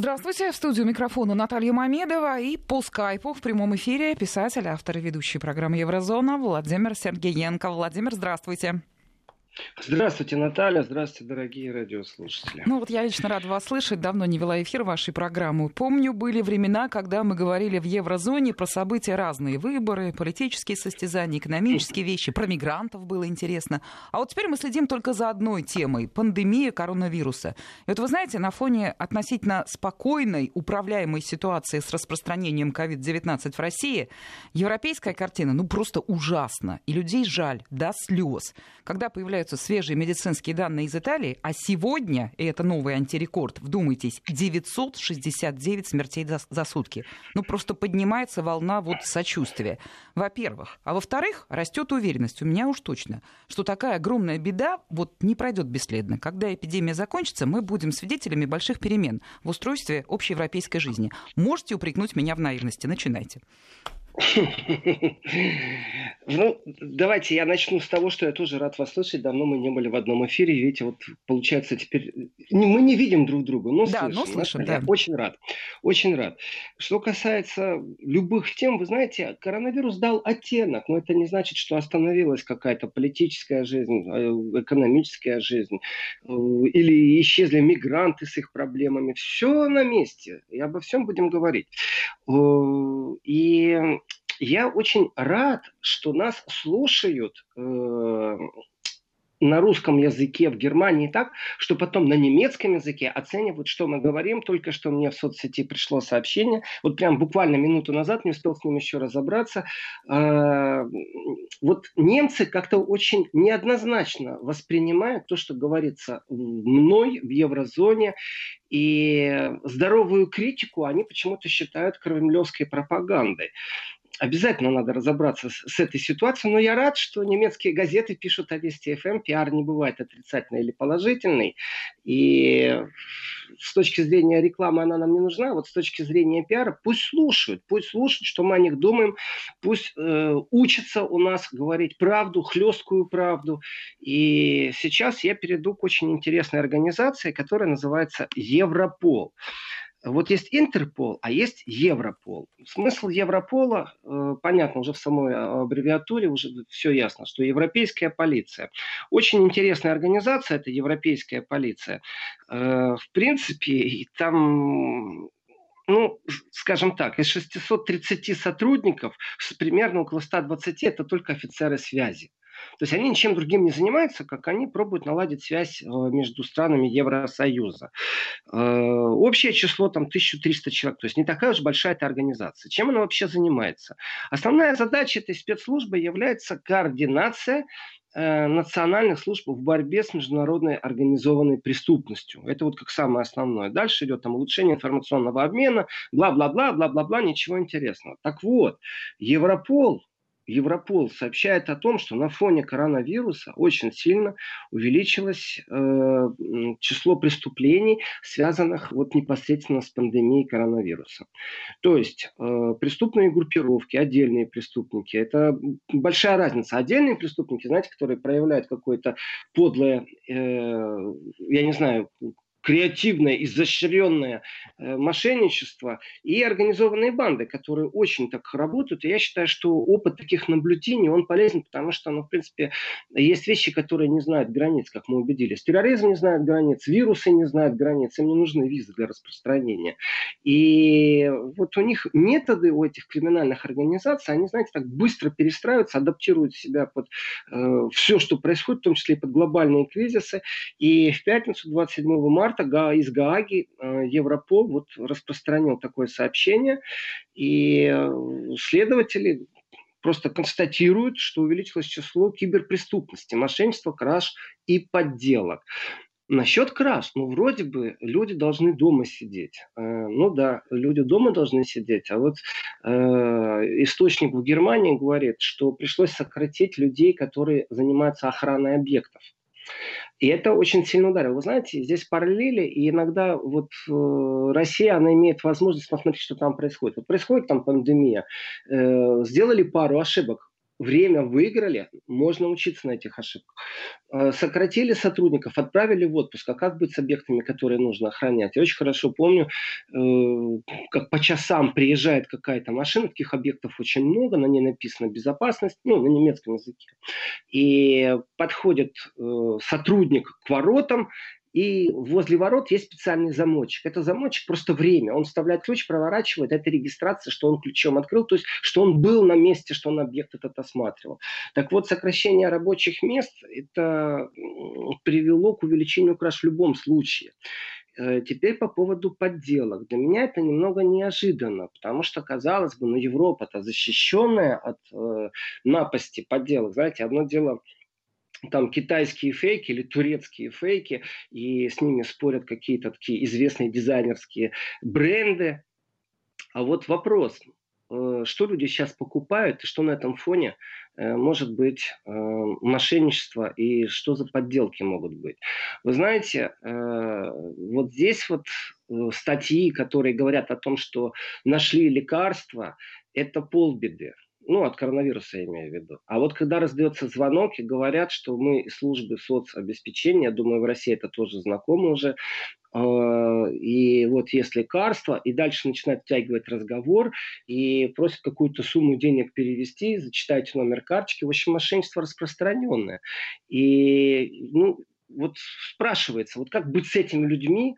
Здравствуйте, в студию микрофона Наталья Мамедова и по скайпу в прямом эфире писатель, автор и ведущий программы «Еврозона» Владимир Сергеенко. Владимир, здравствуйте. Здравствуйте, Наталья. Здравствуйте, дорогие радиослушатели. Ну вот я лично рада вас слышать. Давно не вела эфир вашей программы. Помню, были времена, когда мы говорили в еврозоне про события разные. Выборы, политические состязания, экономические вещи. Про мигрантов было интересно. А вот теперь мы следим только за одной темой. Пандемия коронавируса. И вот вы знаете, на фоне относительно спокойной, управляемой ситуации с распространением COVID-19 в России, европейская картина, ну, просто ужасна. И людей жаль до слез. Когда появляются появляются свежие медицинские данные из Италии, а сегодня, и это новый антирекорд, вдумайтесь, 969 смертей за, за сутки. Ну, просто поднимается волна вот сочувствия. Во-первых. А во-вторых, растет уверенность, у меня уж точно, что такая огромная беда вот не пройдет бесследно. Когда эпидемия закончится, мы будем свидетелями больших перемен в устройстве общеевропейской жизни. Можете упрекнуть меня в наивности. Начинайте. Ну, давайте я начну с того, что я тоже рад вас слышать. Давно мы не были в одном эфире. Видите, вот получается теперь... Мы не видим друг друга, но да, слышим. Но слышим да. Очень рад. Очень рад. Что касается любых тем, вы знаете, коронавирус дал оттенок, но это не значит, что остановилась какая-то политическая жизнь, э, экономическая жизнь, э, или исчезли мигранты с их проблемами. Все на месте. И обо всем будем говорить. Э, и я очень рад, что нас слушают э, на русском языке в Германии так, что потом на немецком языке оценивают, что мы говорим. Только что мне в соцсети пришло сообщение, вот прям буквально минуту назад, не успел с ним еще разобраться. Э, вот немцы как-то очень неоднозначно воспринимают то, что говорится мной в еврозоне, и здоровую критику они почему-то считают кремлевской пропагандой обязательно надо разобраться с, с этой ситуацией, но я рад, что немецкие газеты пишут о Вести ФМ, эм. пиар не бывает отрицательный или положительный, и с точки зрения рекламы она нам не нужна, вот с точки зрения пиара пусть слушают, пусть слушают, что мы о них думаем, пусть э, учатся у нас говорить правду, хлесткую правду, и сейчас я перейду к очень интересной организации, которая называется Европол. Вот есть Интерпол, а есть Европол. Смысл Европола, э, понятно, уже в самой а, аббревиатуре уже все ясно, что Европейская полиция. Очень интересная организация, это Европейская полиция. Э, в принципе, там ну, скажем так, из 630 сотрудников примерно около 120 это только офицеры связи. То есть они ничем другим не занимаются, как они пробуют наладить связь э, между странами Евросоюза. Э, общее число там 1300 человек, то есть не такая уж большая эта организация. Чем она вообще занимается? Основная задача этой спецслужбы является координация э, национальных служб в борьбе с международной организованной преступностью. Это вот как самое основное. Дальше идет там улучшение информационного обмена, бла-бла-бла, бла-бла-бла, ничего интересного. Так вот, Европол Европол сообщает о том, что на фоне коронавируса очень сильно увеличилось э, число преступлений, связанных вот непосредственно с пандемией коронавируса. То есть э, преступные группировки, отдельные преступники, это большая разница. Отдельные преступники, знаете, которые проявляют какое-то подлое, э, я не знаю, креативное, изощренное э, мошенничество и организованные банды, которые очень так работают. И я считаю, что опыт таких наблюдений, он полезен, потому что, ну, в принципе, есть вещи, которые не знают границ, как мы убедились. Терроризм не знает границ, вирусы не знают границ, им не нужны визы для распространения. И вот у них методы у этих криминальных организаций, они, знаете, так быстро перестраиваются, адаптируют себя под э, все, что происходит, в том числе и под глобальные кризисы. И в пятницу, 27 марта, марта из Гааги э, Европол вот распространил такое сообщение, и э, следователи просто констатируют, что увеличилось число киберпреступности, мошенничества, краж и подделок. Насчет краж, ну, вроде бы люди должны дома сидеть. Э, ну да, люди дома должны сидеть, а вот э, источник в Германии говорит, что пришлось сократить людей, которые занимаются охраной объектов. И это очень сильно ударило. Вы знаете, здесь параллели, и иногда вот э, Россия, она имеет возможность посмотреть, что там происходит. Вот происходит там пандемия, э, сделали пару ошибок время выиграли, можно учиться на этих ошибках. Э, сократили сотрудников, отправили в отпуск. А как быть с объектами, которые нужно охранять? Я очень хорошо помню, э, как по часам приезжает какая-то машина, таких объектов очень много, на ней написано «безопасность», ну, на немецком языке. И подходит э, сотрудник к воротам, и возле ворот есть специальный замочек. Это замочек просто время. Он вставляет ключ, проворачивает. Это регистрация, что он ключом открыл, то есть что он был на месте, что он объект этот осматривал. Так вот, сокращение рабочих мест это привело к увеличению краж в любом случае. Э, теперь по поводу подделок. Для меня это немного неожиданно, потому что, казалось бы, ну, Европа-то защищенная от э, напасти подделок. Знаете, одно дело там китайские фейки или турецкие фейки, и с ними спорят какие-то такие известные дизайнерские бренды. А вот вопрос, э, что люди сейчас покупают, и что на этом фоне э, может быть э, мошенничество, и что за подделки могут быть. Вы знаете, вот здесь вот статьи, которые говорят о том, что нашли лекарства, это полбеды. Ну, от коронавируса я имею в виду. А вот когда раздается звонок и говорят, что мы службы соцобеспечения, я думаю, в России это тоже знакомо уже, а, и вот есть лекарство, и дальше начинают втягивать разговор, и просят какую-то сумму денег перевести, зачитайте номер карточки. В общем, мошенничество распространенное. И ну, вот спрашивается, вот как быть с этими людьми,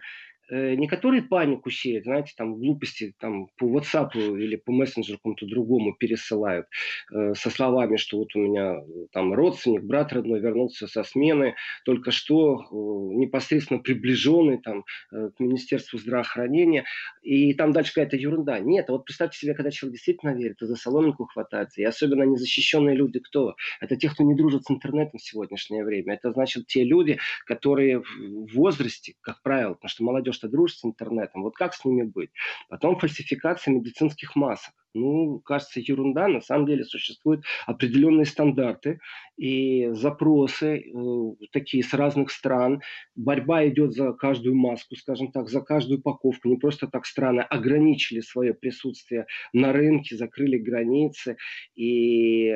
не которые панику сеют, знаете, там глупости там по WhatsApp или по мессенджеру какому-то другому пересылают э, со словами, что вот у меня э, там родственник, брат родной вернулся со смены, только что э, непосредственно приближенный там э, к Министерству здравоохранения, и там дальше какая-то ерунда. Нет, а вот представьте себе, когда человек действительно верит и за соломинку хватается, и особенно незащищенные люди кто? Это те, кто не дружит с интернетом в сегодняшнее время. Это значит те люди, которые в возрасте, как правило, потому что молодежь что дружишь с интернетом, вот как с ними быть? Потом фальсификация медицинских масок. Ну, кажется, ерунда. На самом деле существуют определенные стандарты и запросы э, такие с разных стран. Борьба идет за каждую маску, скажем так, за каждую упаковку. Не просто так страны ограничили свое присутствие на рынке, закрыли границы. И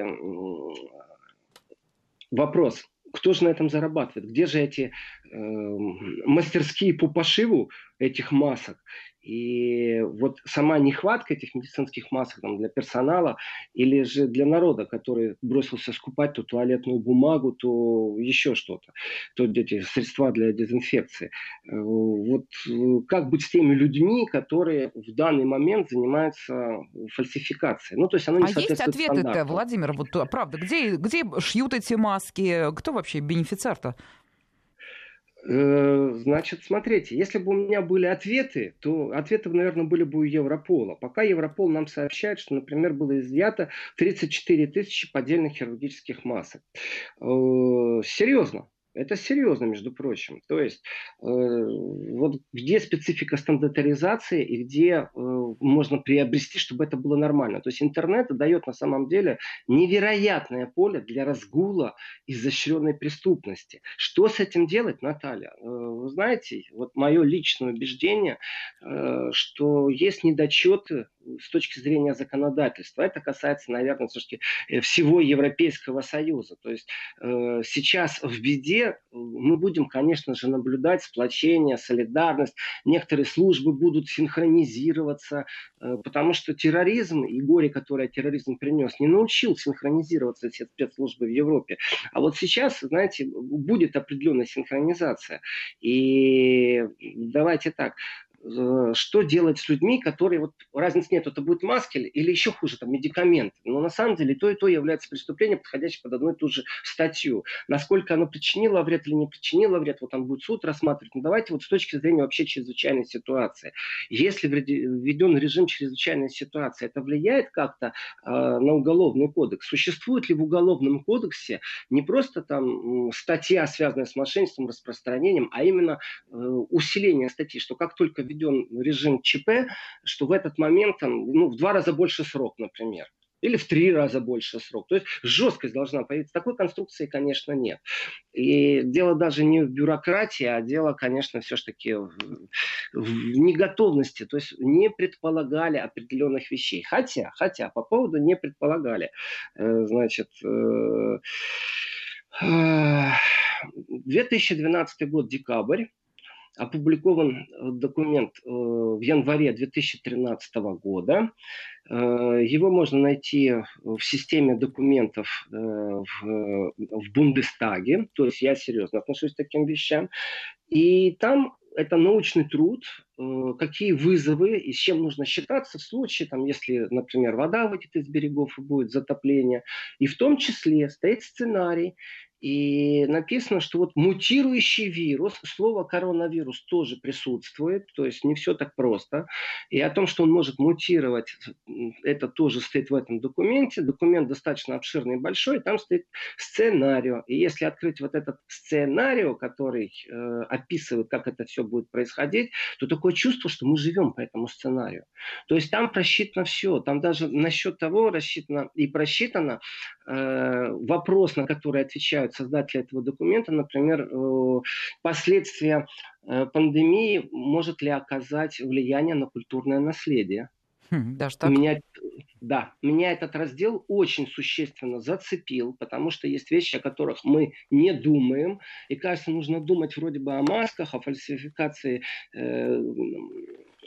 вопрос, кто же на этом зарабатывает? Где же эти э, мастерские по пошиву этих масок? И вот сама нехватка этих медицинских масок там, для персонала или же для народа, который бросился скупать то туалетную бумагу, то еще что-то, то эти средства для дезинфекции. Э, вот э, как быть с теми людьми, которые в данный момент занимаются фальсификацией? Ну, то есть оно не а есть ответы-то, Владимир, вот а правда, где, где шьют эти маски? Кто вообще бенефициар-то? Э, значит, смотрите, если бы у меня были ответы, то ответы, наверное, были бы у Европола. Пока Европол нам сообщает, что, например, было изъято 34 тысячи поддельных хирургических масок. Э, серьезно. Это серьезно, между прочим. То есть, э, вот где специфика стандартизации и где э, можно приобрести, чтобы это было нормально. То есть интернет дает на самом деле невероятное поле для разгула изощренной преступности. Что с этим делать, Наталья? Э, вы знаете, вот мое личное убеждение, э, что есть недочеты с точки зрения законодательства. Это касается, наверное, все-таки э, всего Европейского Союза. То есть э, сейчас в беде мы будем, конечно же, наблюдать сплочение, солидарность. Некоторые службы будут синхронизироваться, э, потому что терроризм и горе, которое терроризм принес, не научил синхронизироваться все спецслужбы в Европе. А вот сейчас, знаете, будет определенная синхронизация. И давайте так, что делать с людьми, которые, вот разницы нет, это будет маски или еще хуже, там, медикаменты. Но на самом деле то и то является преступлением, подходящим под одну и ту же статью. Насколько оно причинило вред или не причинило вред, вот там будет суд рассматривать. Но давайте вот с точки зрения вообще чрезвычайной ситуации. Если введен режим чрезвычайной ситуации, это влияет как-то э, на уголовный кодекс? Существует ли в уголовном кодексе не просто там статья, связанная с мошенничеством, распространением, а именно э, усиление статьи, что как только введен режим ЧП, что в этот момент там, ну, в два раза больше срок, например. или в три раза больше срок. То есть жесткость должна появиться. Такой конструкции, конечно, нет. И дело даже не в бюрократии, а дело, конечно, все-таки в, в неготовности. То есть не предполагали определенных вещей. Хотя, хотя, по поводу не предполагали. Э, значит, 2012 э, год, декабрь, опубликован документ э, в январе 2013 года. Э, его можно найти в системе документов э, в Бундестаге, то есть я серьезно отношусь к таким вещам. И там это научный труд, какие вызовы и с чем нужно считаться в случае, там, если, например, вода выйдет из берегов и будет затопление. И в том числе стоит сценарий, и написано, что вот мутирующий вирус, слово коронавирус тоже присутствует, то есть не все так просто. И о том, что он может мутировать, это тоже стоит в этом документе. Документ достаточно обширный и большой, там стоит сценарий. И если открыть вот этот сценарий, который э, описывает, как это все будет происходить, то такое чувство, что мы живем по этому сценарию. То есть там просчитано все. Там даже насчет того рассчитано и просчитано э, вопрос, на который отвечают обсуждают создатели этого документа, например, э, последствия э, пандемии может ли оказать влияние на культурное наследие. Хм, даже так? Меня, да, меня этот раздел очень существенно зацепил, потому что есть вещи, о которых мы не думаем. И кажется, нужно думать вроде бы о масках, о фальсификации э,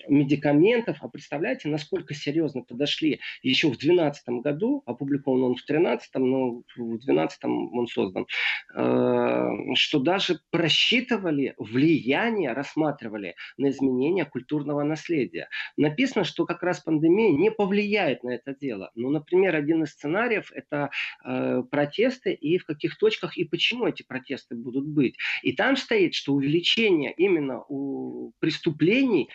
медикаментов. А представляете, насколько серьезно подошли еще в 2012 году, опубликован он в 2013, но в 2012 он создан, э, что даже просчитывали влияние, рассматривали на изменение культурного наследия. Написано, что как раз пандемия не повлияет на это дело. Ну, например, один из сценариев – это э, протесты и в каких точках и почему эти протесты будут быть. И там стоит, что увеличение именно у преступлений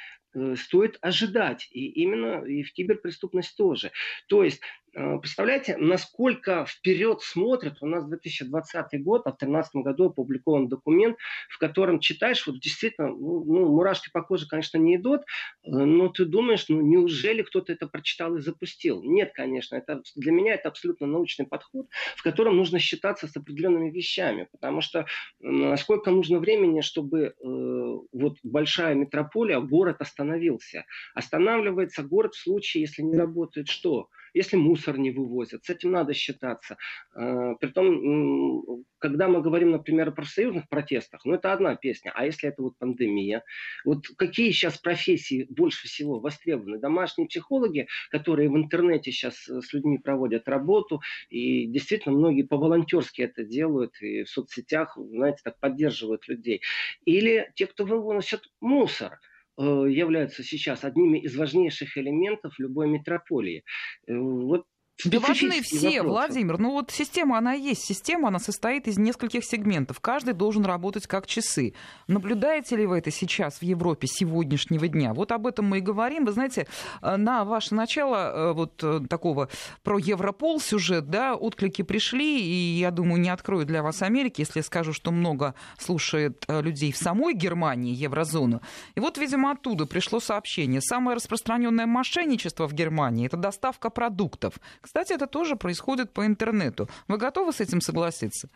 стоит ожидать. И именно и в киберпреступность тоже. То есть Э, представляете, насколько вперед смотрят? У нас 2020 год, а в 2013 году опубликован документ, в котором читаешь, вот действительно, ну, ну, мурашки по коже, конечно, не идут, э, но ты думаешь, ну неужели кто-то это прочитал и запустил? Нет, конечно, это, для меня это абсолютно научный подход, в котором нужно считаться с определенными вещами, потому что насколько нужно времени, чтобы э, вот большая метрополия, город остановился. Останавливается город в случае, если не работает что? Если мусор не вывозят. С этим надо считаться. А, притом, когда мы говорим, например, о профсоюзных протестах, ну это одна песня. А если это вот пандемия? Вот какие сейчас профессии больше всего востребованы? Домашние психологи, которые в интернете сейчас э, с людьми проводят работу, и действительно многие по-волонтерски это делают, и в соцсетях, знаете, так поддерживают людей. Или те, кто выносят мусор – Э, являются сейчас одними из важнейших элементов любой метрополии. Э, вот да важны все, вопросы. Владимир. Ну вот система, она есть. Система, она состоит из нескольких сегментов. Каждый должен работать как часы. Наблюдаете ли вы это сейчас в Европе сегодняшнего дня? Вот об этом мы и говорим. Вы знаете, э, на ваше начало э, вот э, такого про Европол сюжет, да, отклики пришли, и я думаю, не открою для вас Америки, если я скажу, что много слушает людей в самой Германии, еврозону. И вот, видимо, оттуда пришло сообщение. Самое распространенное мошенничество в Германии – это доставка продуктов кстати, это тоже происходит по интернету. Вы готовы с этим согласиться?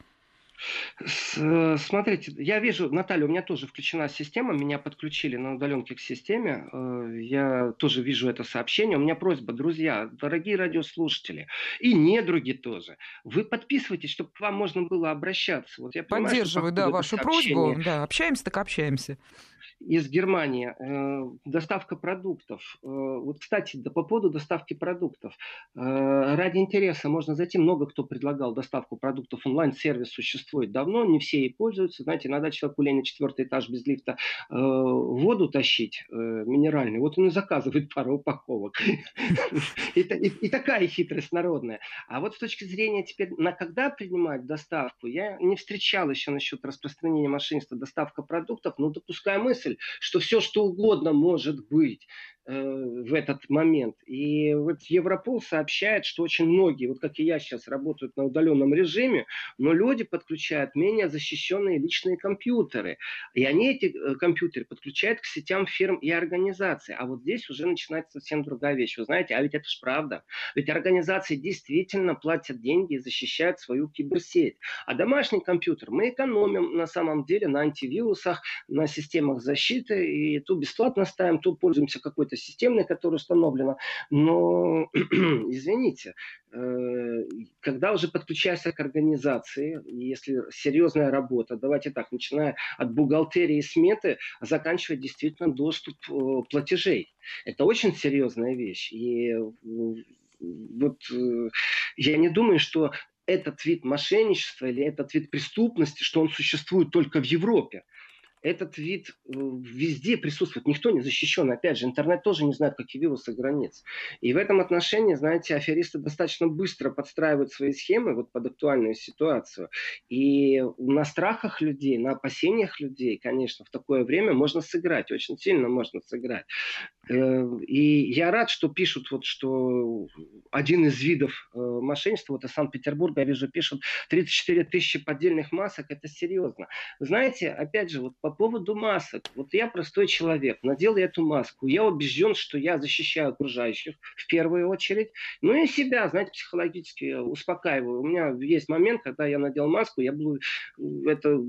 Смотрите, я вижу, Наталья, у меня тоже включена система, меня подключили на удаленке к системе, э, я тоже вижу это сообщение. У меня просьба, друзья, дорогие радиослушатели, и недруги тоже, вы подписывайтесь, чтобы к вам можно было обращаться. Вот я понимаю, Поддерживаю, да, вашу просьбу, да, общаемся так общаемся из Германии, э, доставка продуктов. Э, вот, кстати, по поводу доставки продуктов. Э, ради интереса можно зайти, много кто предлагал доставку продуктов. Онлайн-сервис существует давно, не все ей пользуются. Знаете, иногда человеку лень на четвертый этаж без лифта воду тащить минеральную. Вот он и заказывает пару упаковок. И такая хитрость народная. А вот с точки зрения теперь, на когда принимать доставку, я не встречал еще насчет распространения машинства доставка продуктов, но допускаю мысль, мысль, что все что угодно может быть. В этот момент. И вот Европол сообщает, что очень многие, вот как и я сейчас, работают на удаленном режиме, но люди подключают менее защищенные личные компьютеры. И они эти компьютеры подключают к сетям фирм и организаций. А вот здесь уже начинается совсем другая вещь. Вы знаете, а ведь это же правда. Ведь организации действительно платят деньги и защищают свою киберсеть. А домашний компьютер мы экономим на самом деле на антивирусах, на системах защиты. И ту бесплатно ставим, ту пользуемся какой-то системной, которая установлена. Но, извините, э, когда уже подключаешься к организации, если серьезная работа, давайте так, начиная от бухгалтерии и сметы, заканчивая действительно доступ э, платежей. Это очень серьезная вещь. И вот э, я не думаю, что этот вид мошенничества или этот вид преступности, что он существует только в Европе этот вид э, везде присутствует. Никто не защищен. Опять же, интернет тоже не знает, какие вирусы границ. И в этом отношении, знаете, аферисты достаточно быстро подстраивают свои схемы вот под актуальную ситуацию. И на страхах людей, на опасениях людей, конечно, в такое время можно сыграть. Очень сильно можно сыграть. Э, и я рад, что пишут, вот, что один из видов э, мошенничества, вот из Санкт-Петербурга, я вижу, пишут 34 тысячи поддельных масок. Это серьезно. Знаете, опять же, вот по поводу масок. Вот я простой человек, надел я эту маску. Я убежден, что я защищаю окружающих в первую очередь. Ну и себя, знаете, психологически успокаиваю. У меня есть момент, когда я надел маску, я был... Это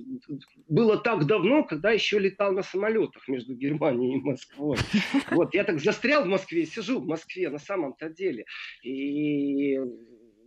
было так давно, когда еще летал на самолетах между Германией и Москвой. Вот, я так застрял в Москве, сижу в Москве на самом-то деле. И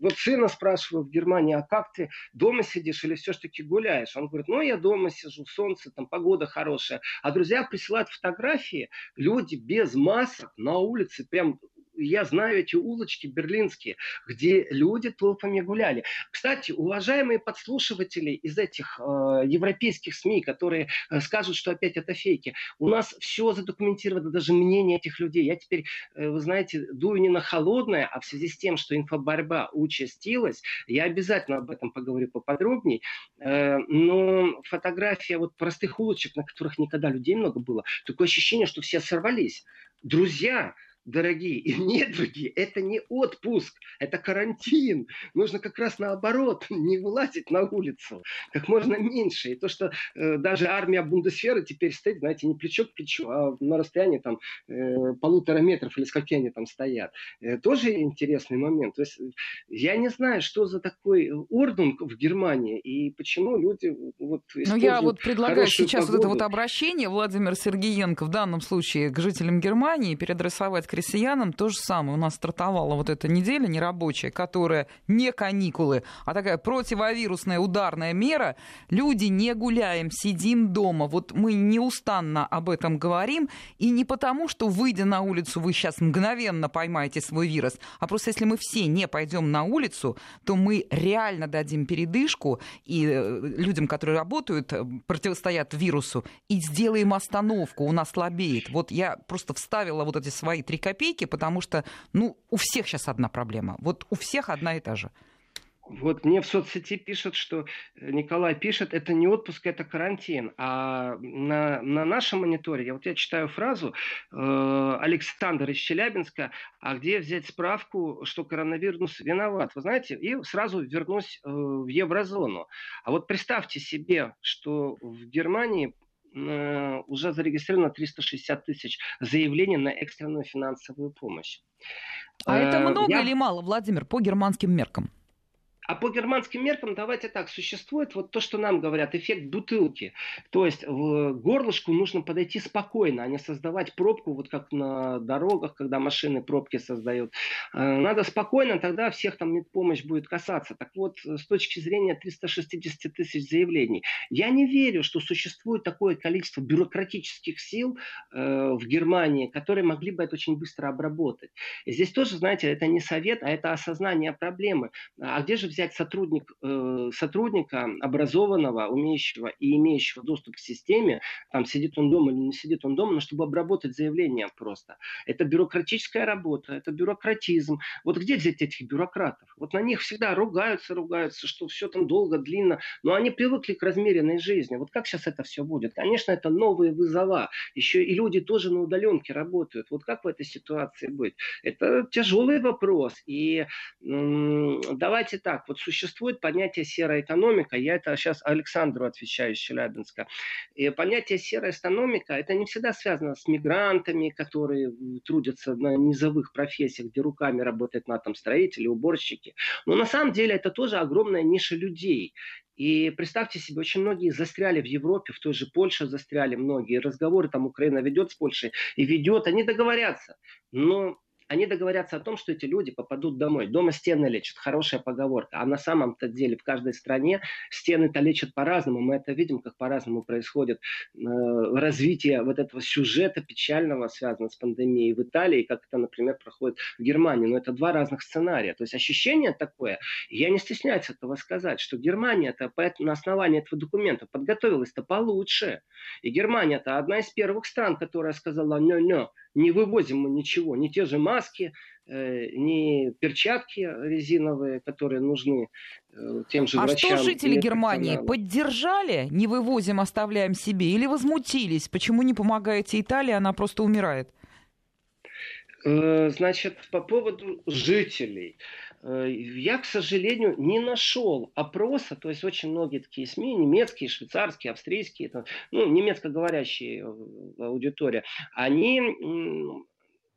вот сына спрашиваю в Германии, а как ты дома сидишь или все-таки гуляешь? Он говорит, ну я дома сижу, солнце, там погода хорошая. А друзья присылают фотографии, люди без масок на улице, прям я знаю эти улочки берлинские, где люди толпами гуляли. Кстати, уважаемые подслушиватели из этих э, европейских СМИ, которые э, скажут, что опять это фейки, у нас все задокументировано, даже мнение этих людей. Я теперь, э, вы знаете, дую не на холодное, а в связи с тем, что инфоборьба участилась, я обязательно об этом поговорю поподробнее. Э, но фотография вот простых улочек, на которых никогда людей много было, такое ощущение, что все сорвались. Друзья, дорогие и недруги, это не отпуск, это карантин. Нужно как раз наоборот, не вылазить на улицу, как можно меньше. И то, что э, даже армия Бундесферы теперь стоит, знаете, не плечо к плечу, а на расстоянии там э, полутора метров или скольки они там стоят. Э, тоже интересный момент. То есть я не знаю, что за такой ордунг в Германии и почему люди вот Ну я вот предлагаю сейчас погоду. вот это вот обращение Владимир Сергеенко в данном случае к жителям Германии переадресовать к россиянам то же самое. У нас стартовала вот эта неделя нерабочая, которая не каникулы, а такая противовирусная ударная мера. Люди не гуляем, сидим дома. Вот мы неустанно об этом говорим. И не потому, что, выйдя на улицу, вы сейчас мгновенно поймаете свой вирус, а просто если мы все не пойдем на улицу, то мы реально дадим передышку и э, людям, которые работают, э, противостоят вирусу, и сделаем остановку. У нас слабеет. Вот я просто вставила вот эти свои три копейки, потому что, ну, у всех сейчас одна проблема. Вот у всех одна и та же. Вот мне в соцсети пишут, что э, Николай пишет, это не отпуск, это карантин. А на, на нашем мониторе, вот я читаю фразу э, Александр из Челябинска, а где взять справку, что коронавирус виноват? Вы знаете, и сразу вернусь э, в еврозону. А вот представьте себе, что в Германии уже зарегистрировано 360 тысяч заявлений на экстренную финансовую помощь. А это э, много Я... или мало, Владимир, по германским меркам? А по германским меркам, давайте так, существует вот то, что нам говорят, эффект бутылки. То есть в горлышку нужно подойти спокойно, а не создавать пробку, вот как на дорогах, когда машины пробки создают. Э, надо спокойно, тогда всех там помощь будет касаться. Так вот, с точки зрения 360 тысяч заявлений, я не верю, что существует такое количество бюрократических сил э, в Германии, которые могли бы это очень быстро обработать. И здесь тоже, знаете, это не совет, а это осознание проблемы. А где же взять взять сотрудник, э, сотрудника образованного, умеющего и имеющего доступ к системе, там сидит он дома или не сидит он дома, но чтобы обработать заявление просто. Это бюрократическая работа, это бюрократизм. Вот где взять этих бюрократов? Вот на них всегда ругаются, ругаются, что все там долго, длинно, но они привыкли к размеренной жизни. Вот как сейчас это все будет? Конечно, это новые вызова. Еще и люди тоже на удаленке работают. Вот как в этой ситуации быть? Это тяжелый вопрос. И давайте так, вот существует понятие серая экономика. Я это сейчас Александру отвечаю из Челябинска. И понятие серая экономика, это не всегда связано с мигрантами, которые трудятся на низовых профессиях, где руками работают на там строители, уборщики. Но на самом деле это тоже огромная ниша людей. И представьте себе, очень многие застряли в Европе, в той же Польше застряли многие. Разговоры там Украина ведет с Польшей и ведет, они договорятся. Но они договорятся о том, что эти люди попадут домой. Дома стены лечат, хорошая поговорка. А на самом-то деле в каждой стране стены-то лечат по-разному. Мы это видим, как по-разному происходит э, развитие вот этого сюжета печального, связанного с пандемией в Италии, как это, например, проходит в Германии. Но это два разных сценария. То есть ощущение такое, я не стесняюсь этого сказать, что Германия-то на основании этого документа подготовилась-то получше. И Германия-то одна из первых стран, которая сказала «не-не», не вывозим мы ничего, не те же маски, э, не перчатки резиновые, которые нужны э, тем же а врачам. А что жители Германии поддержали, не вывозим, оставляем себе, или возмутились? Почему не помогаете Италии, она просто умирает? Э, значит, по поводу жителей. Я, к сожалению, не нашел опроса, то есть очень многие такие СМИ, немецкие, швейцарские, австрийские, ну, немецкоговорящие аудитория, они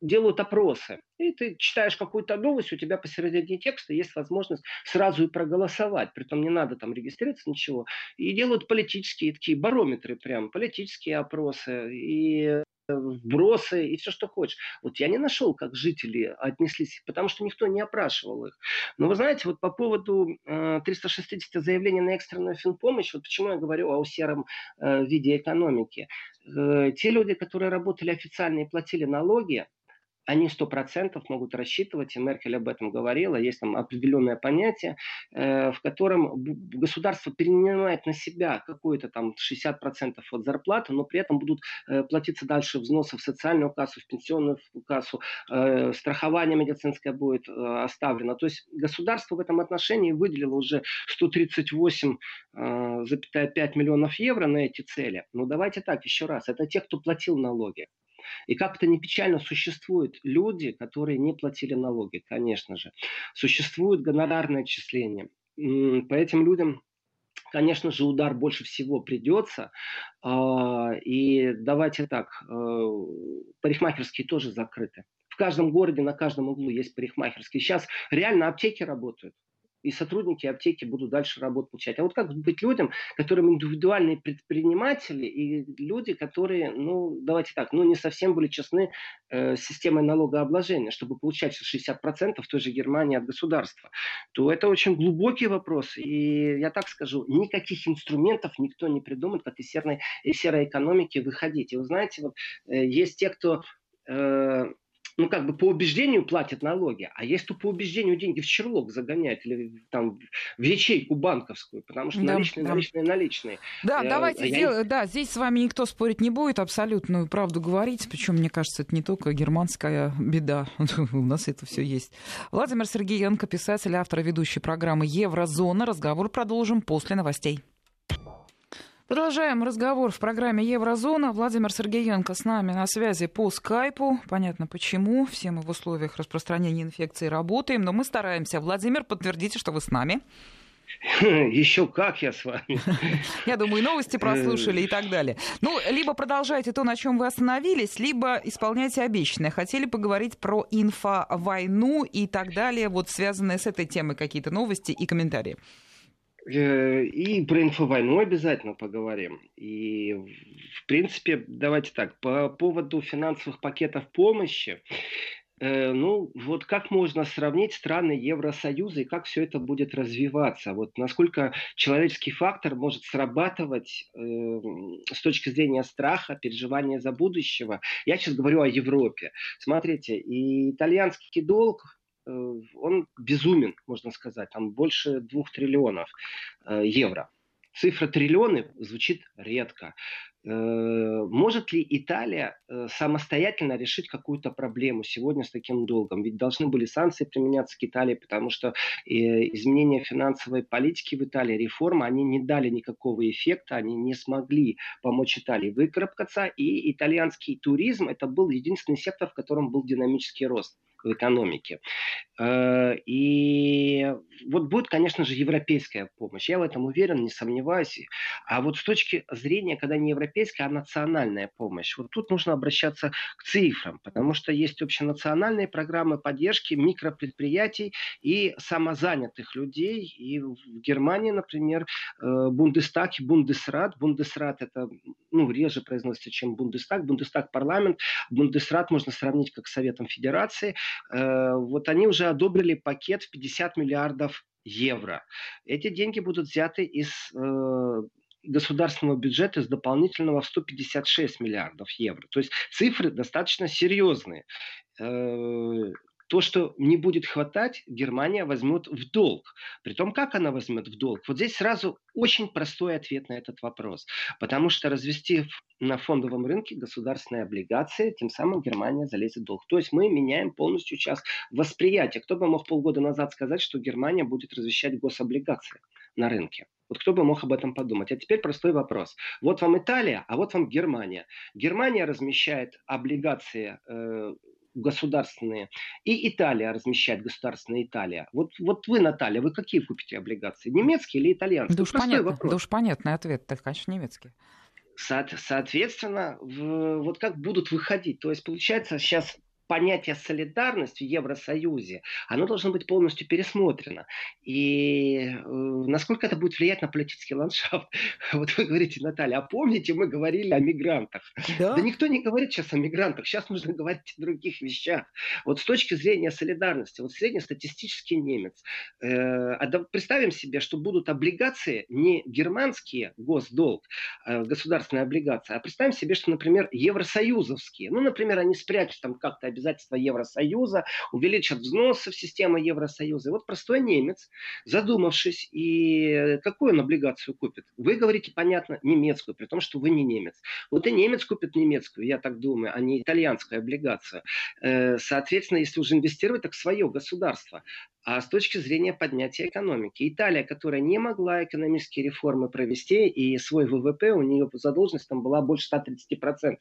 делают опросы. И ты читаешь какую-то новость, у тебя посередине текста есть возможность сразу и проголосовать. Притом не надо там регистрироваться, ничего. И делают политические такие барометры прям, политические опросы. И вбросы и все, что хочешь. Вот я не нашел, как жители отнеслись, потому что никто не опрашивал их. Но вы знаете, вот по поводу э, 360 заявлений на экстренную финпомощь, вот почему я говорю о сером э, виде экономики. Э, те люди, которые работали официально и платили налоги, они сто процентов могут рассчитывать, и Меркель об этом говорила, есть там определенное понятие, э, в котором государство перенимает на себя какое-то там 60% процентов от зарплаты, но при этом будут э, платиться дальше взносы в социальную кассу, в пенсионную кассу, э, страхование медицинское будет оставлено. То есть государство в этом отношении выделило уже 138,5 э, миллионов евро на эти цели. Но давайте так, еще раз, это те, кто платил налоги. И как-то не печально существуют люди, которые не платили налоги, конечно же. Существует гонорарное отчисление. По этим людям конечно же, удар больше всего придется. А, и давайте так, э, парикмахерские тоже закрыты. В каждом городе, на каждом углу есть парикмахерские. Сейчас реально аптеки работают и сотрудники аптеки будут дальше работу получать. А вот как быть людям, которым индивидуальные предприниматели и люди, которые, ну, давайте так, ну, не совсем были честны э, с системой налогообложения, чтобы получать 60% в той же Германии от государства, то это очень глубокий вопрос. И я так скажу, никаких инструментов никто не придумает, как из серой, из серой экономики выходить. И вы знаете, вот э, есть те, кто э, ну, как бы по убеждению платят налоги, а есть кто по убеждению деньги в черлок загоняет или там в ячейку банковскую, потому что да, наличные, да. наличные, наличные. Да, я, давайте, а я... да, здесь с вами никто спорить не будет, абсолютную правду говорить, причем, мне кажется, это не только германская беда, у нас это все есть. Владимир Сергеенко, писатель, автор ведущий программы «Еврозона». Разговор продолжим после новостей. Продолжаем разговор в программе Еврозона. Владимир Сергеенко с нами на связи по скайпу. Понятно почему. Все мы в условиях распространения инфекции работаем, но мы стараемся. Владимир, подтвердите, что вы с нами. Еще как я с вами. Я думаю, новости прослушали и так далее. Ну, либо продолжайте то, на чем вы остановились, либо исполняйте обещанное. Хотели поговорить про инфовойну и так далее, вот связанные с этой темой какие-то новости и комментарии. Э, и про инфовойну обязательно поговорим. И, в принципе, давайте так, по поводу финансовых пакетов помощи, э, ну, вот как можно сравнить страны Евросоюза и как все это будет развиваться? Вот насколько человеческий фактор может срабатывать э, с точки зрения страха, переживания за будущего? Я сейчас говорю о Европе. Смотрите, и итальянский долг он безумен, можно сказать, там больше двух триллионов евро. Цифра триллионы звучит редко. Э, может ли Италия э, самостоятельно решить какую-то проблему сегодня с таким долгом? Ведь должны были санкции применяться к Италии, потому что э, изменения финансовой политики в Италии, реформы, они не дали никакого эффекта, они не смогли помочь Италии выкарабкаться. И итальянский туризм – это был единственный сектор, в котором был динамический рост в экономике. Э, и вот будет, конечно же, европейская помощь. Я в этом уверен, не сомневаюсь. А вот с точки зрения, когда не европейская, а национальная помощь, вот тут нужно обращаться к цифрам, потому что есть общенациональные программы поддержки микропредприятий и самозанятых людей. И в Германии, например, э, Бундестаг и Бундесрат. Бундесрат это ну, реже произносится, чем Бундестаг. Бундестаг парламент. Бундесрат можно сравнить как Советом Федерации. Э, вот они уже одобрили пакет в 50 миллиардов евро. Эти деньги будут взяты из э, государственного бюджета из дополнительного в 156 миллиардов евро. То есть цифры достаточно серьезные. То, что не будет хватать, Германия возьмет в долг. Притом, как она возьмет в долг? Вот здесь сразу очень простой ответ на этот вопрос. Потому что развести на фондовом рынке государственные облигации, тем самым Германия залезет в долг. То есть мы меняем полностью сейчас восприятие. Кто бы мог полгода назад сказать, что Германия будет развещать гособлигации на рынке? Вот кто бы мог об этом подумать? А теперь простой вопрос. Вот вам Италия, а вот вам Германия. Германия размещает облигации э, государственные. И Италия размещает государственная Италия. Вот, вот вы, Наталья, вы какие купите облигации? Немецкие или итальянские? Да уж, понятно, да уж понятный ответ, это, конечно, немецкие. Со- соответственно, в, вот как будут выходить. То есть, получается, сейчас понятие солидарности в Евросоюзе, оно должно быть полностью пересмотрено. И э, насколько это будет влиять на политический ландшафт? Вот вы говорите, Наталья, а помните, мы говорили о мигрантах? Да? да никто не говорит сейчас о мигрантах, сейчас нужно говорить о других вещах. Вот с точки зрения солидарности, вот среднестатистический немец, э, представим себе, что будут облигации не германские, госдолг, э, государственные облигации, а представим себе, что, например, евросоюзовские. Ну, например, они спрячут там как-то обязательства Евросоюза, увеличат взносы в систему Евросоюза. И вот простой немец, задумавшись, и какую он облигацию купит? Вы говорите, понятно, немецкую, при том, что вы не немец. Вот и немец купит немецкую, я так думаю, а не итальянскую облигацию. Э, соответственно, если уже инвестировать, так свое государство а с точки зрения поднятия экономики. Италия, которая не могла экономические реформы провести, и свой ВВП, у нее задолженность там была больше 130%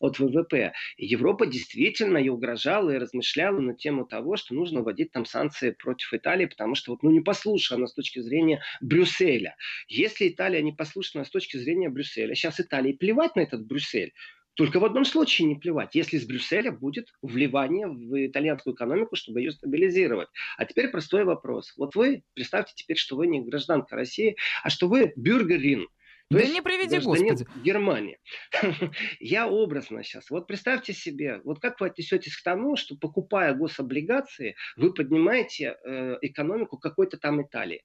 от ВВП. Европа действительно и угрожала, и размышляла на тему того, что нужно вводить там санкции против Италии, потому что вот, ну, не послушана с точки зрения Брюсселя. Если Италия не послушна с точки зрения Брюсселя, сейчас Италии плевать на этот Брюссель, только в одном случае не плевать, если из Брюсселя будет вливание в итальянскую экономику, чтобы ее стабилизировать. А теперь простой вопрос. Вот вы представьте теперь, что вы не гражданка России, а что вы бюргерин. То да не приведи Господи. Германии. Я образно сейчас. Вот представьте себе, вот как вы отнесетесь к тому, что покупая гособлигации, вы поднимаете э, экономику какой-то там Италии.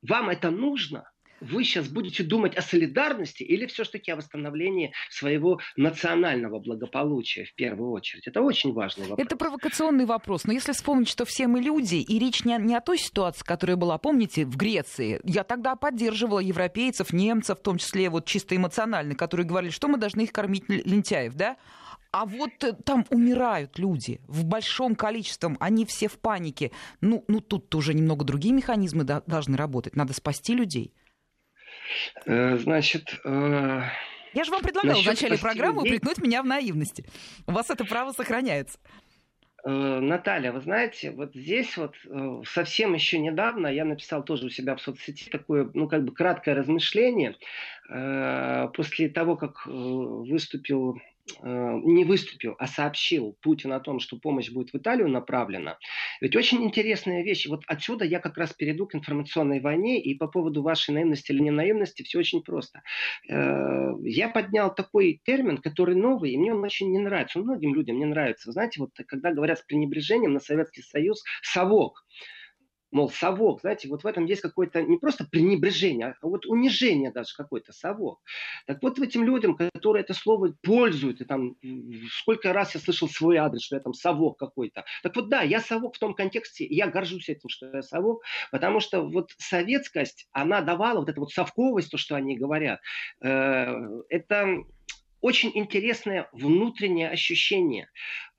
Вам это нужно? Вы сейчас будете думать о солидарности или все-таки о восстановлении своего национального благополучия в первую очередь? Это очень важный вопрос. Это провокационный вопрос. Но если вспомнить, что все мы люди, и речь не, не о той ситуации, которая была, помните, в Греции. Я тогда поддерживала европейцев, немцев, в том числе вот чисто эмоционально, которые говорили, что мы должны их кормить лентяев, да? А вот э, там умирают люди в большом количестве, они все в панике. Ну, ну тут уже немного другие механизмы должны работать. Надо спасти людей. Э, значит... Э, Я же вам предлагала в начале программы людей... упрекнуть меня в наивности. У вас это право сохраняется. Э, Наталья, вы знаете, вот здесь вот совсем еще недавно я написал тоже у себя в соцсети такое, ну, как бы краткое размышление после того, как выступил не выступил, а сообщил Путин о том, что помощь будет в Италию направлена. Ведь очень интересная вещь. Вот отсюда я как раз перейду к информационной войне, и по поводу вашей наивности или не наивности все очень просто. Э, я поднял такой термин, который новый, и мне он очень не нравится. Многим людям не нравится. Знаете, вот когда говорят с пренебрежением на Советский Союз «совок», Мол, совок, знаете, вот в этом есть какое-то не просто пренебрежение, а вот унижение даже какое-то, совок. Так вот, этим людям, которые это слово пользуют, и там сколько раз я слышал свой адрес, что я там совок какой-то. Так вот, да, я совок в том контексте, и я горжусь этим, что я совок, потому что вот советскость, она давала вот эту вот совковость, то, что они говорят, э, это очень интересное внутреннее ощущение.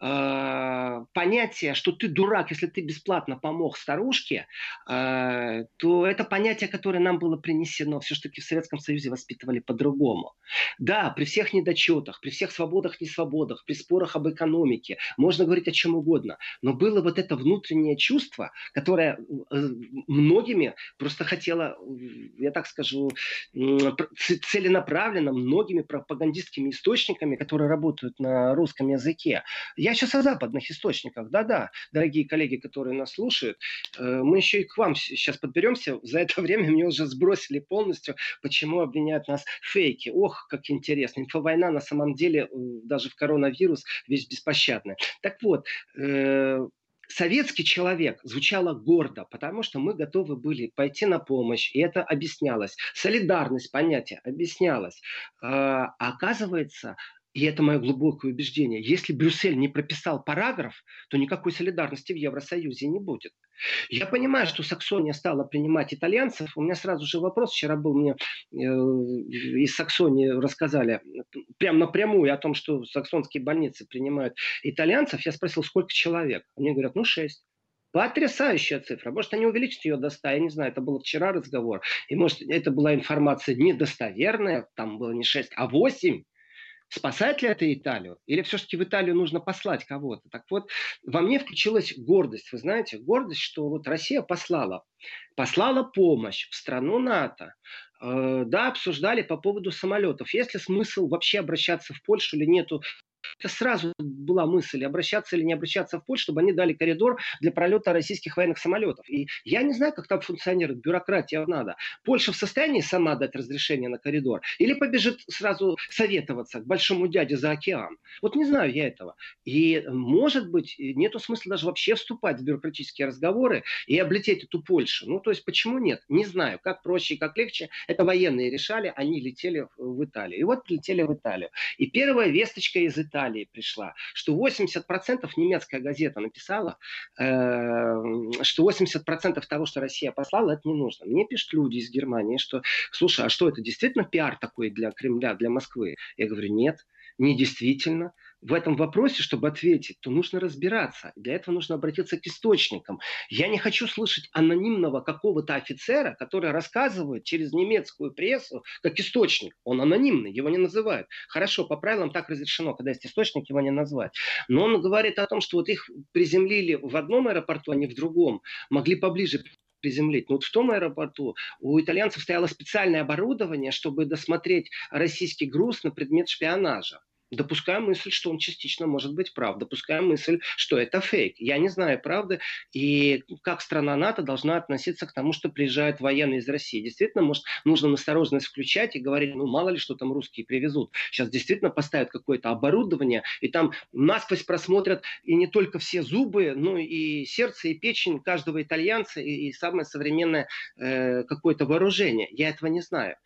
Э, понятие, что ты дурак, если ты бесплатно помог старушке, э, то это понятие, которое нам было принесено, все-таки в Советском Союзе воспитывали по-другому. Да, при всех недочетах, при всех свободах, несвободах, при спорах об экономике, можно говорить о чем угодно, но было вот это внутреннее чувство, которое э, многими просто хотело, я так скажу, целенаправленно, многими пропагандистскими источниками, которые работают на русском языке. Я я сейчас о западных источниках. Да-да, дорогие коллеги, которые нас слушают, э, мы еще и к вам сейчас подберемся. За это время мне уже сбросили полностью, почему обвиняют нас в фейке. Ох, как интересно. Инфовойна на самом деле, э, даже в коронавирус, весь беспощадная. Так вот, э, советский человек звучало гордо, потому что мы готовы были пойти на помощь, и это объяснялось. Солидарность, понятие, объяснялось. А оказывается, и это мое глубокое убеждение, если Брюссель не прописал параграф, то никакой солидарности в Евросоюзе не будет. Я понимаю, что Саксония стала принимать итальянцев. У меня сразу же вопрос. Вчера был мне э, из Саксонии рассказали прям напрямую о том, что саксонские больницы принимают итальянцев. Я спросил, сколько человек? Они говорят, ну шесть. Потрясающая цифра. Может, они увеличат ее до 100, я не знаю, это был вчера разговор. И может, это была информация недостоверная, там было не 6, а 8. Спасать ли это Италию? Или все-таки в Италию нужно послать кого-то? Так вот, во мне включилась гордость. Вы знаете, гордость, что вот Россия послала. Послала помощь в страну НАТО. Э, да, обсуждали по поводу самолетов. Есть ли смысл вообще обращаться в Польшу или нету сразу была мысль, обращаться или не обращаться в Польшу, чтобы они дали коридор для пролета российских военных самолетов. И я не знаю, как там функционирует бюрократия надо. Польша в состоянии сама дать разрешение на коридор? Или побежит сразу советоваться к большому дяде за океан? Вот не знаю я этого. И, может быть, нету смысла даже вообще вступать в бюрократические разговоры и облететь эту Польшу. Ну, то есть, почему нет? Не знаю. Как проще и как легче. Это военные решали, они летели в Италию. И вот летели в Италию. И первая весточка из Италии Италии пришла, что 80% немецкая газета написала, э, что 80% того, что Россия послала, это не нужно. Мне пишут люди из Германии, что, слушай, а что это действительно пиар такой для Кремля, для Москвы? Я говорю, нет, не действительно в этом вопросе, чтобы ответить, то нужно разбираться. Для этого нужно обратиться к источникам. Я не хочу слышать анонимного какого-то офицера, который рассказывает через немецкую прессу как источник. Он анонимный, его не называют. Хорошо, по правилам так разрешено, когда есть источник, его не назвать. Но он говорит о том, что вот их приземлили в одном аэропорту, а не в другом. Могли поближе приземлить. Но вот в том аэропорту у итальянцев стояло специальное оборудование, чтобы досмотреть российский груз на предмет шпионажа. Допускаю мысль, что он частично может быть прав. Допускаю мысль, что это фейк. Я не знаю правды. И как страна НАТО должна относиться к тому, что приезжают военные из России. Действительно, может, нужно осторожность включать и говорить, ну, мало ли, что там русские привезут. Сейчас действительно поставят какое-то оборудование, и там насквозь просмотрят и не только все зубы, но и сердце, и печень каждого итальянца, и, и самое современное э, какое-то вооружение. Я этого не знаю.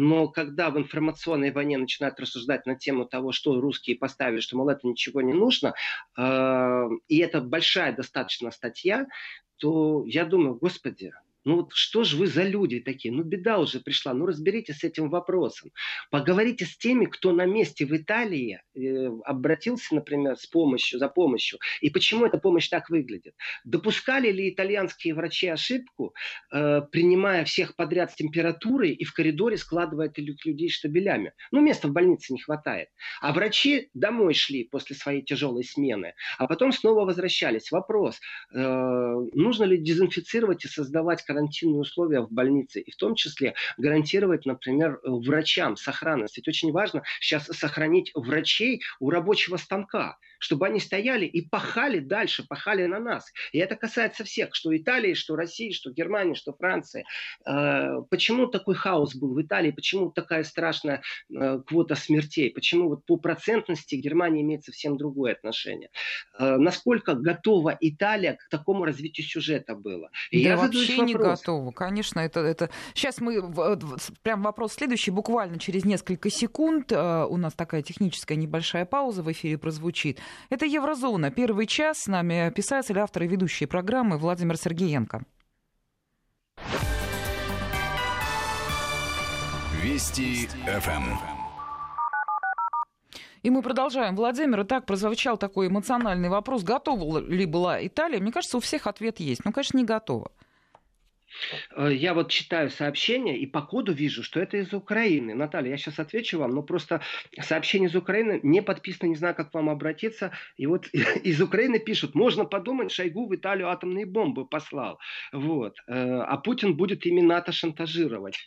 Но когда в информационной войне начинают рассуждать на тему того, что русские поставили, что, мол, это ничего не нужно, э, и это большая достаточно статья, то я думаю, господи, ну вот что же вы за люди такие? Ну беда уже пришла. Ну разберитесь с этим вопросом. Поговорите с теми, кто на месте в Италии э, обратился, например, с помощью, за помощью. И почему эта помощь так выглядит? Допускали ли итальянские врачи ошибку, э, принимая всех подряд с температурой и в коридоре складывая людей штабелями? Ну места в больнице не хватает. А врачи домой шли после своей тяжелой смены, а потом снова возвращались. Вопрос, э, нужно ли дезинфицировать и создавать карантинные условия в больнице, и в том числе гарантировать, например, врачам сохранность. Ведь очень важно сейчас сохранить врачей у рабочего станка. Чтобы они стояли и пахали дальше, пахали на нас. И это касается всех, что Италии, что России, что Германии, что Франции. Э, почему такой хаос был в Италии? Почему такая страшная э, квота смертей? Почему вот по процентности Германия имеет совсем другое отношение? Э, насколько готова Италия к такому развитию сюжета было? И да я вообще не готова. Конечно, это, это... Сейчас мы... Прям вопрос следующий. Буквально через несколько секунд у нас такая техническая небольшая пауза в эфире прозвучит. Это Еврозона. Первый час с нами писатель, автор и ведущий программы Владимир Сергеенко. Вести ФМ. И мы продолжаем. Владимир, и так прозвучал такой эмоциональный вопрос, готова ли была Италия? Мне кажется, у всех ответ есть. Ну, конечно, не готова. Э, я вот читаю сообщения и по коду вижу, что это из Украины. Наталья, я сейчас отвечу вам, но просто сообщение из Украины не подписано, не знаю, как к вам обратиться. И вот из Украины пишут, можно подумать, Шойгу в Италию атомные бомбы послал. Вот. Э, а Путин будет ими НАТО шантажировать.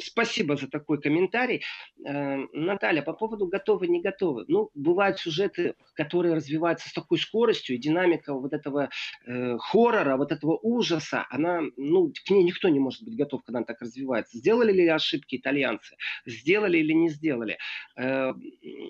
Спасибо за такой комментарий. Э, Наталья, по поводу готовы, не готовы. Ну, бывают сюжеты, которые развиваются с такой скоростью, и динамика вот этого хоррора, вот этого ужаса, она, ну, к ней никто не может быть готов, когда она так развивается. Сделали ли ошибки итальянцы? Сделали или не сделали? Э,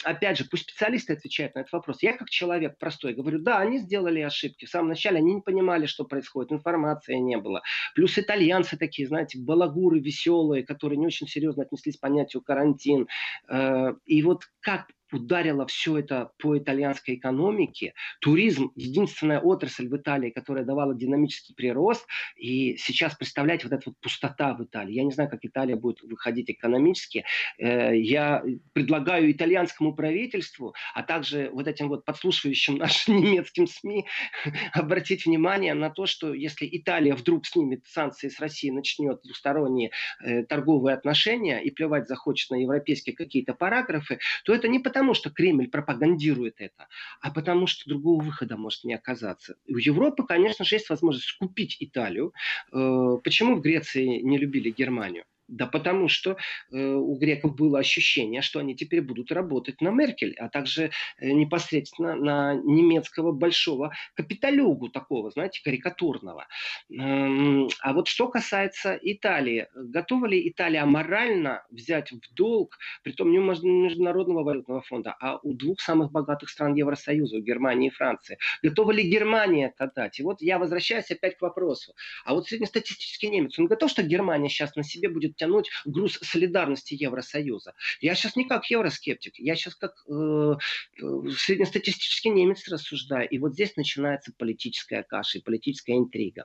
опять же, пусть специалисты отвечают на этот вопрос. Я как человек простой говорю, да, они сделали ошибки. В самом начале они не понимали, что происходит, информации не было. Плюс итальянцы такие, знаете, балагуры веселые, которые не очень серьезно отнеслись к понятию карантин. Э, и вот как ударило все это по итальянской экономике. Туризм – единственная отрасль в Италии, которая давала динамический прирост. И сейчас, представляете, вот эта вот пустота в Италии. Я не знаю, как Италия будет выходить экономически. Э, я предлагаю итальянскому правительству, а также вот этим вот подслушивающим нашим немецким СМИ обратить внимание на то, что если Италия вдруг снимет санкции с России, начнет двусторонние э, торговые отношения и плевать захочет на европейские какие-то параграфы, то это не потому, потому, что Кремль пропагандирует это, а потому что другого выхода может не оказаться. У Европы, конечно же, есть возможность купить Италию. Э, почему в Греции не любили Германию? Да потому что э, у греков было ощущение, что они теперь будут работать на Меркель, а также э, непосредственно на немецкого большого капиталюгу такого, знаете, карикатурного. Эм, а вот что касается Италии, готова ли Италия морально взять в долг, при том не у Международного валютного фонда, а у двух самых богатых стран Евросоюза, у Германии и Франции? Готова ли Германия это дать? И вот я возвращаюсь опять к вопросу. А вот среднестатистический немец, он готов, что Германия сейчас на себе будет тянуть груз солидарности Евросоюза. Я сейчас не как евроскептик, я сейчас как э, э, среднестатистический немец рассуждаю. И вот здесь начинается политическая каша и политическая интрига.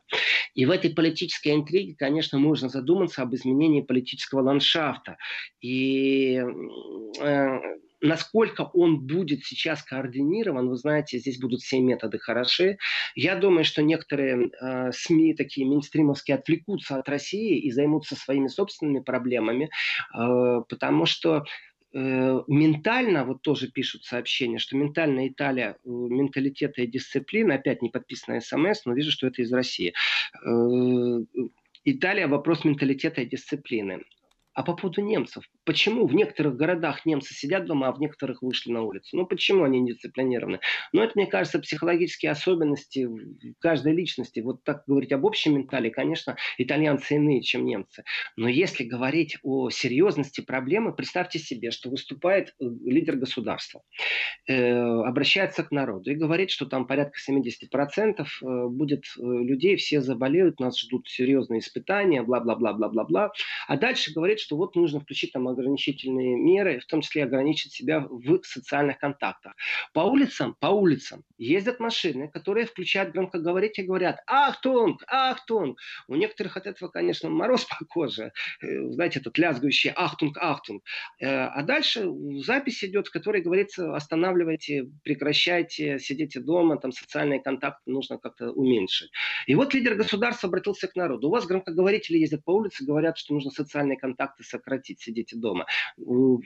И в этой политической интриге, конечно, можно задуматься об изменении политического ландшафта. И э, насколько он будет сейчас координирован, вы знаете, здесь будут все методы хороши. Я думаю, что некоторые э, СМИ, такие мейнстримовские, отвлекутся от России и займутся своими собственными проблемами, э, потому что э, ментально, вот тоже пишут сообщения, что ментально Италия, э, менталитета и дисциплина, опять не подписанная СМС, но вижу, что это из России. Э, Италия вопрос менталитета и дисциплины. А по поводу немцев, почему в некоторых городах немцы сидят дома, а в некоторых вышли на улицу? Ну, почему они не? Ну, это, мне кажется, психологические особенности каждой личности. Вот так говорить об общем ментале, конечно, итальянцы иные, чем немцы. Но если говорить о серьезности проблемы, представьте себе, что выступает э, лидер государства, э, обращается к народу и говорит, что там порядка 70% э, будет э, людей, все заболеют, нас ждут серьезные испытания, бла-бла-бла-бла-бла-бла. А дальше говорит, что вот нужно включить там ограничительные меры, в том числе ограничить себя в социальных контактах. По улицам, по улицам ездят машины, которые включают громкоговоритель и говорят «Achtung! Achtung!». У некоторых от этого, конечно, мороз по коже. Э, знаете, этот лязгающий «Achtung! Achtung!». Э, а дальше запись идет, в которой говорится «Останавливайте, прекращайте, сидите дома, там социальные контакты нужно как-то уменьшить». И вот лидер государства обратился к народу. У вас громкоговорители ездят по улице, говорят, что нужно социальные контакты сократить, сидите дома дома. Ну,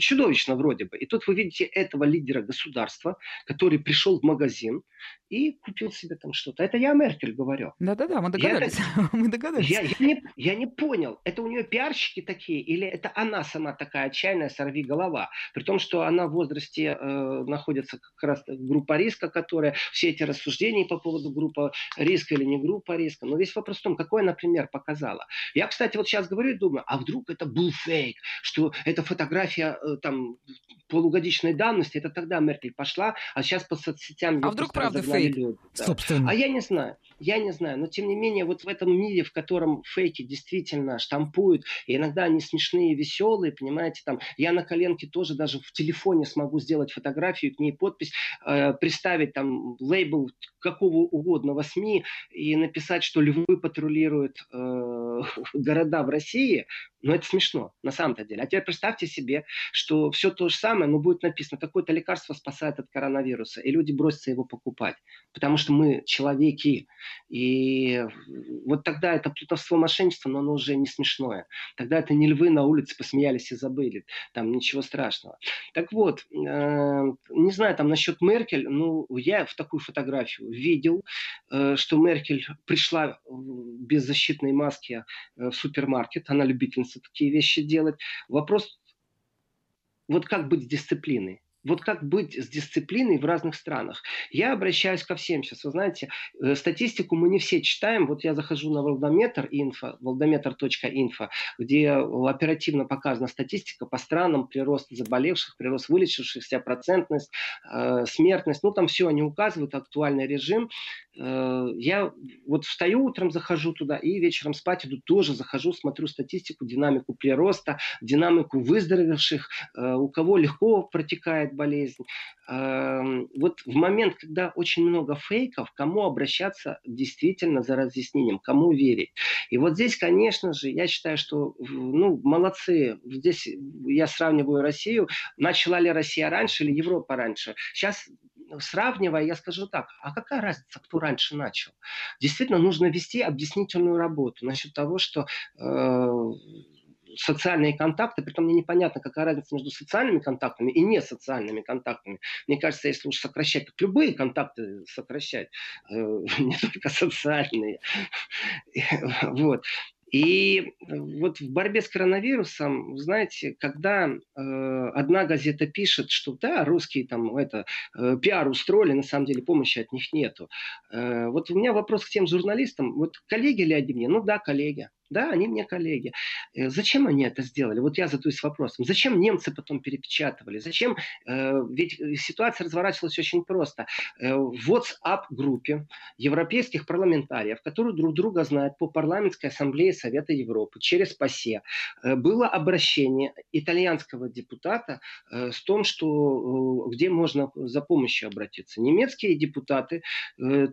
чудовищно вроде бы. И тут вы видите этого лидера государства, который пришел в магазин и купил себе там что-то. Это я Меркель говорю. Да-да-да, мы догадались. Я, мы догадались. Я, я, не, я не понял, это у нее пиарщики такие, или это она сама такая отчаянная сорви голова, при том, что она в возрасте э, находится как раз группа риска, которая все эти рассуждения по поводу группы риска или не группа риска. Но весь вопрос в том, какой, например, показала. Я, кстати, вот сейчас говорю и думаю, а вдруг это был фейк, что эта фотография э, там полугодичной давности, это тогда Меркель пошла, а сейчас по соцсетям... А вдруг правда фейк? Люди, да. Собственно. А я не знаю, я не знаю, но тем не менее вот в этом мире, в котором фейки действительно штампуют, и иногда они смешные, веселые, понимаете, там, я на коленке тоже даже в телефоне смогу сделать фотографию, к ней подпись, э, приставить там лейбл какого угодно СМИ и написать, что львы патрулируют э, города в России, но это смешно, на самом-то деле. А теперь представьте себе, что все то же самое, но будет написано, такое-то лекарство спасает от коронавируса, и люди бросятся его покупать. Потому что мы человеки. И вот тогда это плутовство мошенничество, но оно уже не смешное. Тогда это не львы на улице посмеялись и забыли. Там ничего страшного. Так вот, э, не знаю, там насчет Меркель, ну, я в такую фотографию видел, э, что Меркель пришла без защитной маски э, в супермаркет. Она любительница такие вещи делать. Вопрос, вот как быть с дисциплиной? Вот как быть с дисциплиной в разных странах? Я обращаюсь ко всем сейчас. Вы знаете, э, статистику мы не все читаем. Вот я захожу на Волдометр инфо, волдометр.инфо, где оперативно показана статистика по странам, прирост заболевших, прирост вылечившихся, процентность, э, смертность. Ну, там все они указывают, актуальный режим. Э, я вот встаю утром, захожу туда, и вечером спать иду, тоже захожу, смотрю статистику, динамику прироста, динамику выздоровевших, э, у кого легко протекает болезнь. Эм, вот в момент, когда очень много фейков, кому обращаться действительно за разъяснением, кому верить. И вот здесь, конечно же, я считаю, что ну, молодцы. Здесь я сравниваю Россию. Начала ли Россия раньше или Европа раньше? Сейчас сравнивая, я скажу так, а какая разница, кто раньше начал? Действительно, нужно вести объяснительную работу насчет того, что э, социальные контакты, притом мне непонятно, какая разница между социальными контактами и не социальными контактами. Мне кажется, если уж сокращать, так любые контакты сокращать, э, не только социальные. Вот. И вот в борьбе с коронавирусом, знаете, когда э, одна газета пишет, что да, русские там это э, пиар устроили, на самом деле помощи от них нету. Э, вот у меня вопрос к тем журналистам. Вот коллеги ли они мне? Ну да, коллеги. Да, они мне коллеги. Э, зачем они это сделали? Вот я задаюсь вопросом. Зачем немцы потом перепечатывали? Зачем? Э, ведь ситуация разворачивалась очень просто. Э, в WhatsApp-группе европейских парламентариев, которые друг друга знают по парламентской ассамблее Совета Европы, через ПАСЕ, было обращение итальянского депутата с том, что где можно за помощью обратиться. Немецкие депутаты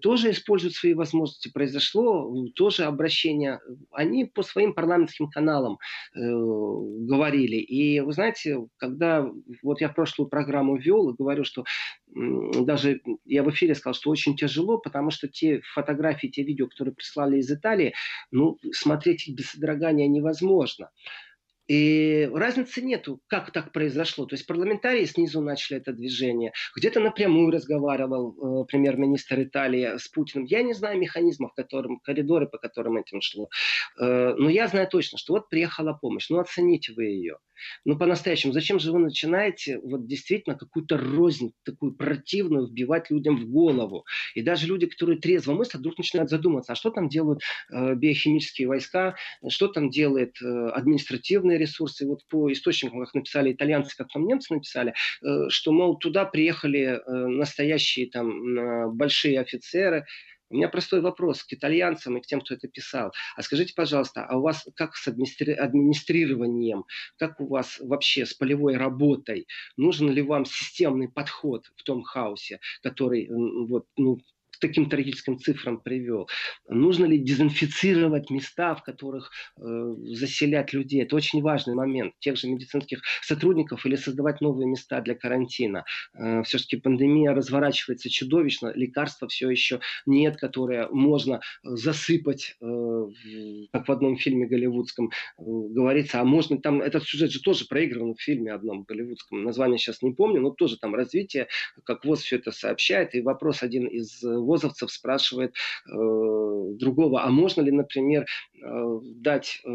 тоже используют свои возможности. Произошло тоже обращение. Они по своим парламентским каналам э, говорили. И вы знаете, когда вот я прошлую программу вел и говорю, что даже я в эфире сказал, что очень тяжело, потому что те фотографии, те видео, которые прислали из Италии, ну, смотреть их без содрогания невозможно. И разницы нету, как так произошло. То есть парламентарии снизу начали это движение. Где-то напрямую разговаривал э, премьер-министр Италии с Путиным. Я не знаю механизмов, которым, коридоры, по которым этим шло. Э, но я знаю точно, что вот приехала помощь. Ну оцените вы ее. Ну, по-настоящему, зачем же вы начинаете вот действительно какую-то рознь такую противную вбивать людям в голову? И даже люди, которые трезво мыслят, вдруг начинают задуматься, а что там делают э, биохимические войска, что там делает э, административные ресурсы. Вот по источникам, как написали итальянцы, как там немцы написали, э, что, мол, туда приехали э, настоящие там э, большие офицеры, у меня простой вопрос к итальянцам и к тем, кто это писал. А скажите, пожалуйста, а у вас как с администри... администрированием, как у вас вообще с полевой работой? Нужен ли вам системный подход в том хаосе, который вот, ну, таким трагическим цифрам привел. Нужно ли дезинфицировать места, в которых э, заселять людей? Это очень важный момент. Тех же медицинских сотрудников или создавать новые места для карантина. Э, все-таки пандемия разворачивается чудовищно, лекарства все еще нет, которые можно засыпать, э, как в одном фильме голливудском э, говорится, а можно там, этот сюжет же тоже проигран в фильме одном голливудском, название сейчас не помню, но тоже там развитие, как ВОЗ все это сообщает, и вопрос один из возовцев спрашивает э, другого, а можно ли, например, э, дать э,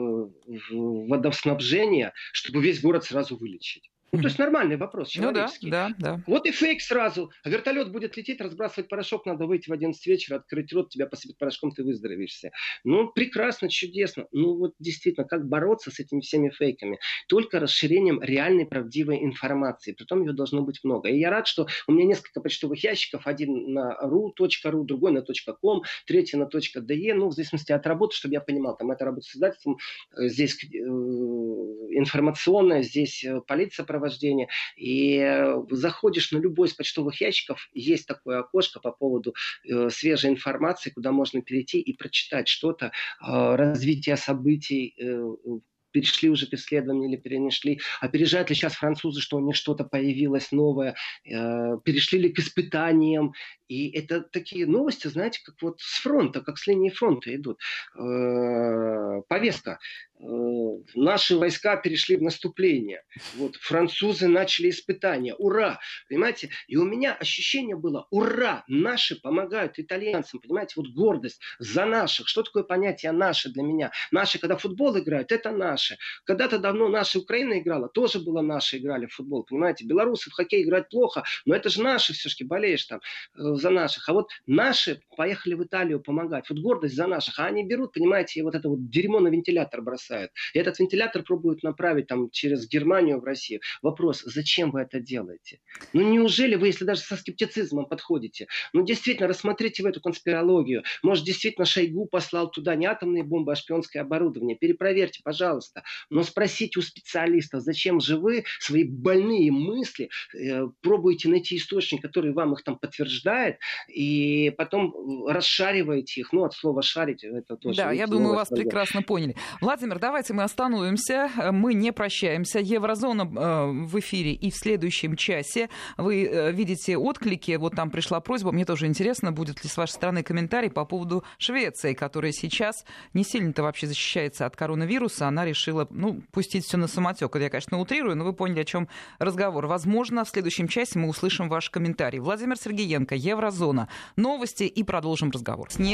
водоснабжение, чтобы весь город сразу вылечить? Ну, то есть нормальный вопрос, человеческий. Ну, да, да, да. Вот и фейк сразу. А вертолет будет лететь, разбрасывать порошок, надо выйти в 11 вечера, открыть рот, тебя посыпать порошком, ты выздоровеешься. Ну, прекрасно, чудесно. Ну, вот действительно, как бороться с этими всеми фейками? Только расширением реальной правдивой информации. Притом ее должно быть много. И я рад, что у меня несколько почтовых ящиков. Один на ru.ru, другой на .com, третий на .de. Ну, в зависимости от работы, чтобы я понимал, там это работа с издательством, э, здесь э, информационная, здесь э, полиция проводит сопровождения. И э, заходишь на любой из почтовых ящиков, есть такое окошко по поводу э, свежей информации, куда можно перейти и прочитать что-то, э, развитие событий, э, перешли уже к исследованию или перенесли, опережают ли сейчас французы, что у них что-то появилось новое, э, перешли ли к испытаниям. И это такие новости, знаете, как вот с фронта, как с линии фронта идут. Э, повестка. Э, наши войска перешли в наступление. Вот французы начали испытания. Ура! Понимаете? И у меня ощущение было, ура! Наши помогают итальянцам. Понимаете? Вот гордость за наших. Что такое понятие наши для меня? Наши, когда футбол играют, это наши. Когда-то давно наша Украина играла, тоже было наши играли в футбол. Понимаете? Белорусы в хоккей играют плохо, но это же наши все-таки болеешь там э, за наших. А вот наши поехали в Италию помогать. Вот гордость за наших. А они берут, понимаете, вот это вот дерьмо на вентилятор бросают. И этот вентилятор пробуют направить там через Германию в Россию. Вопрос, зачем вы это делаете? Ну неужели вы, если даже со скептицизмом подходите, ну действительно рассмотрите в эту конспирологию. Может действительно Шойгу послал туда не атомные бомбы, а шпионское оборудование. Перепроверьте, пожалуйста. Но спросите у специалистов, зачем же вы свои больные мысли э, пробуете найти источник, который вам их там подтверждает, и потом расшариваете их. Ну, от слова шарить это тоже. Да, я думаю, вас прекрасно поняли. Владимир, давайте мы остановимся. Мы не прощаемся. Еврозона э, в эфире и в следующем часе. Вы э, видите отклики. Вот там пришла просьба. Мне тоже интересно, будет ли с вашей стороны комментарий по поводу Швеции, которая сейчас не сильно-то вообще защищается от коронавируса. Она решила, ну, пустить все на самотек. Я, конечно, утрирую, но вы поняли, о чем разговор. Возможно, в следующем часе мы услышим ваш комментарий. Владимир Сергеенко, Еврозона. Новости и продолжим разговор.